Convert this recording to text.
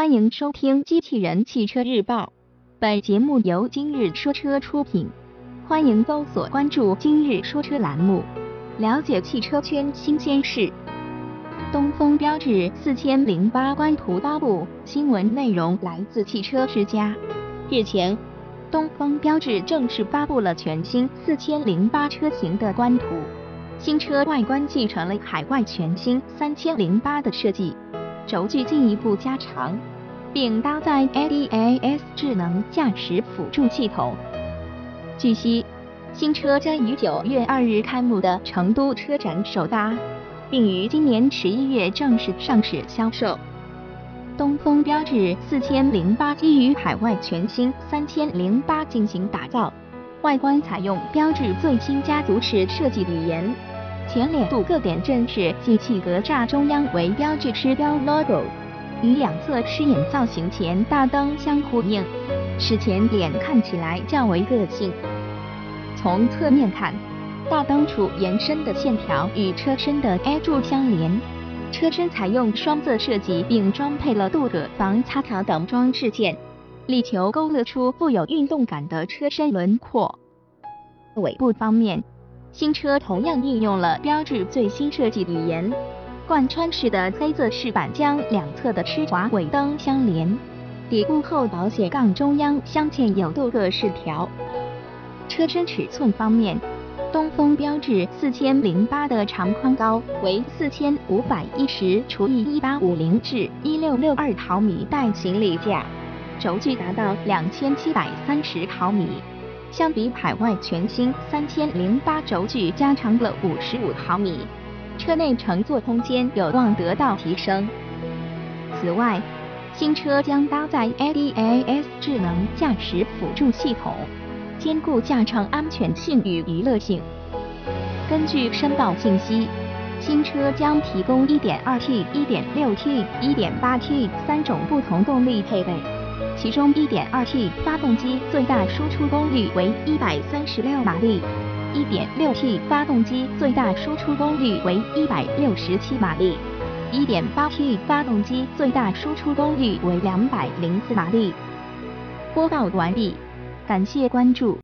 欢迎收听《机器人汽车日报》，本节目由今日说车出品。欢迎搜索关注“今日说车”栏目，了解汽车圈新鲜事。东风标致四千零八官图发布，新闻内容来自汽车之家。日前，东风标致正式发布了全新四千零八车型的官图。新车外观继承了海外全新三千零八的设计，轴距进一步加长，并搭载 ADAS 智能驾驶辅助系统。据悉，新车将于九月二日开幕的成都车展首搭，并于今年十一月正式上市销售。东风标致四千零八基于海外全新三千零八进行打造，外观采用标致最新家族式设计语言，前脸镀铬点阵式进气格栅中央为标志狮标 logo，与两侧狮眼造型前大灯相呼应，使前脸看起来较为个性。从侧面看，大灯处延伸的线条与车身的 A 柱相连。车身采用双色设计，并装配了镀铬防擦条等装饰件，力求勾勒出富有运动感的车身轮廓。尾部方面，新车同样运用了标致最新设计语言，贯穿式的黑色饰板将两侧的奢华尾灯相连，底部后保险杠中央镶嵌有镀铬饰条。车身尺寸方面，东风标致四千零八的长宽高为四千五百一十除以一八五零至一六六二毫米带行李架，轴距达到两千七百三十毫米，相比海外全新三千零八轴距加长了五十五毫米，车内乘坐空间有望得到提升。此外，新车将搭载 ADAS 智能驾驶辅助系统。兼顾驾乘安全性与娱乐性。根据申报信息，新车将提供 1.2T、1.6T、1.8T 三种不同动力配备，其中 1.2T 发动机最大输出功率为136马力，1.6T 发动机最大输出功率为167马力，1.8T 发动机最大输出功率为204马力。播报完毕。感谢关注。